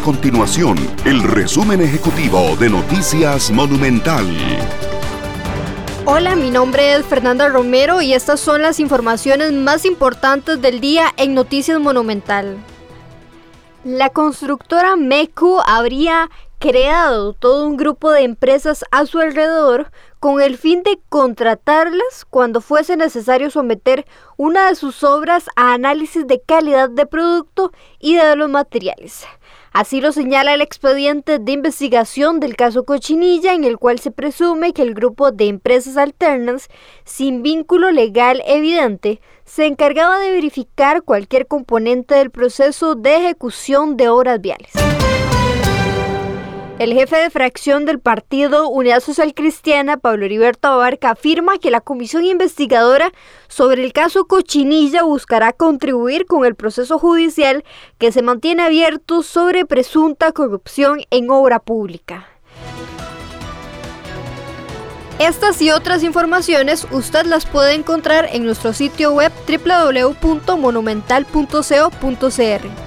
continuación el resumen ejecutivo de Noticias Monumental. Hola, mi nombre es Fernanda Romero y estas son las informaciones más importantes del día en Noticias Monumental. La constructora MECU habría creado todo un grupo de empresas a su alrededor con el fin de contratarlas cuando fuese necesario someter una de sus obras a análisis de calidad de producto y de los materiales. Así lo señala el expediente de investigación del caso Cochinilla, en el cual se presume que el grupo de empresas alternas, sin vínculo legal evidente, se encargaba de verificar cualquier componente del proceso de ejecución de obras viales. El jefe de fracción del partido Unidad Social Cristiana, Pablo Heriberto Abarca, afirma que la comisión investigadora sobre el caso Cochinilla buscará contribuir con el proceso judicial que se mantiene abierto sobre presunta corrupción en obra pública. Estas y otras informaciones usted las puede encontrar en nuestro sitio web www.monumental.co.cr.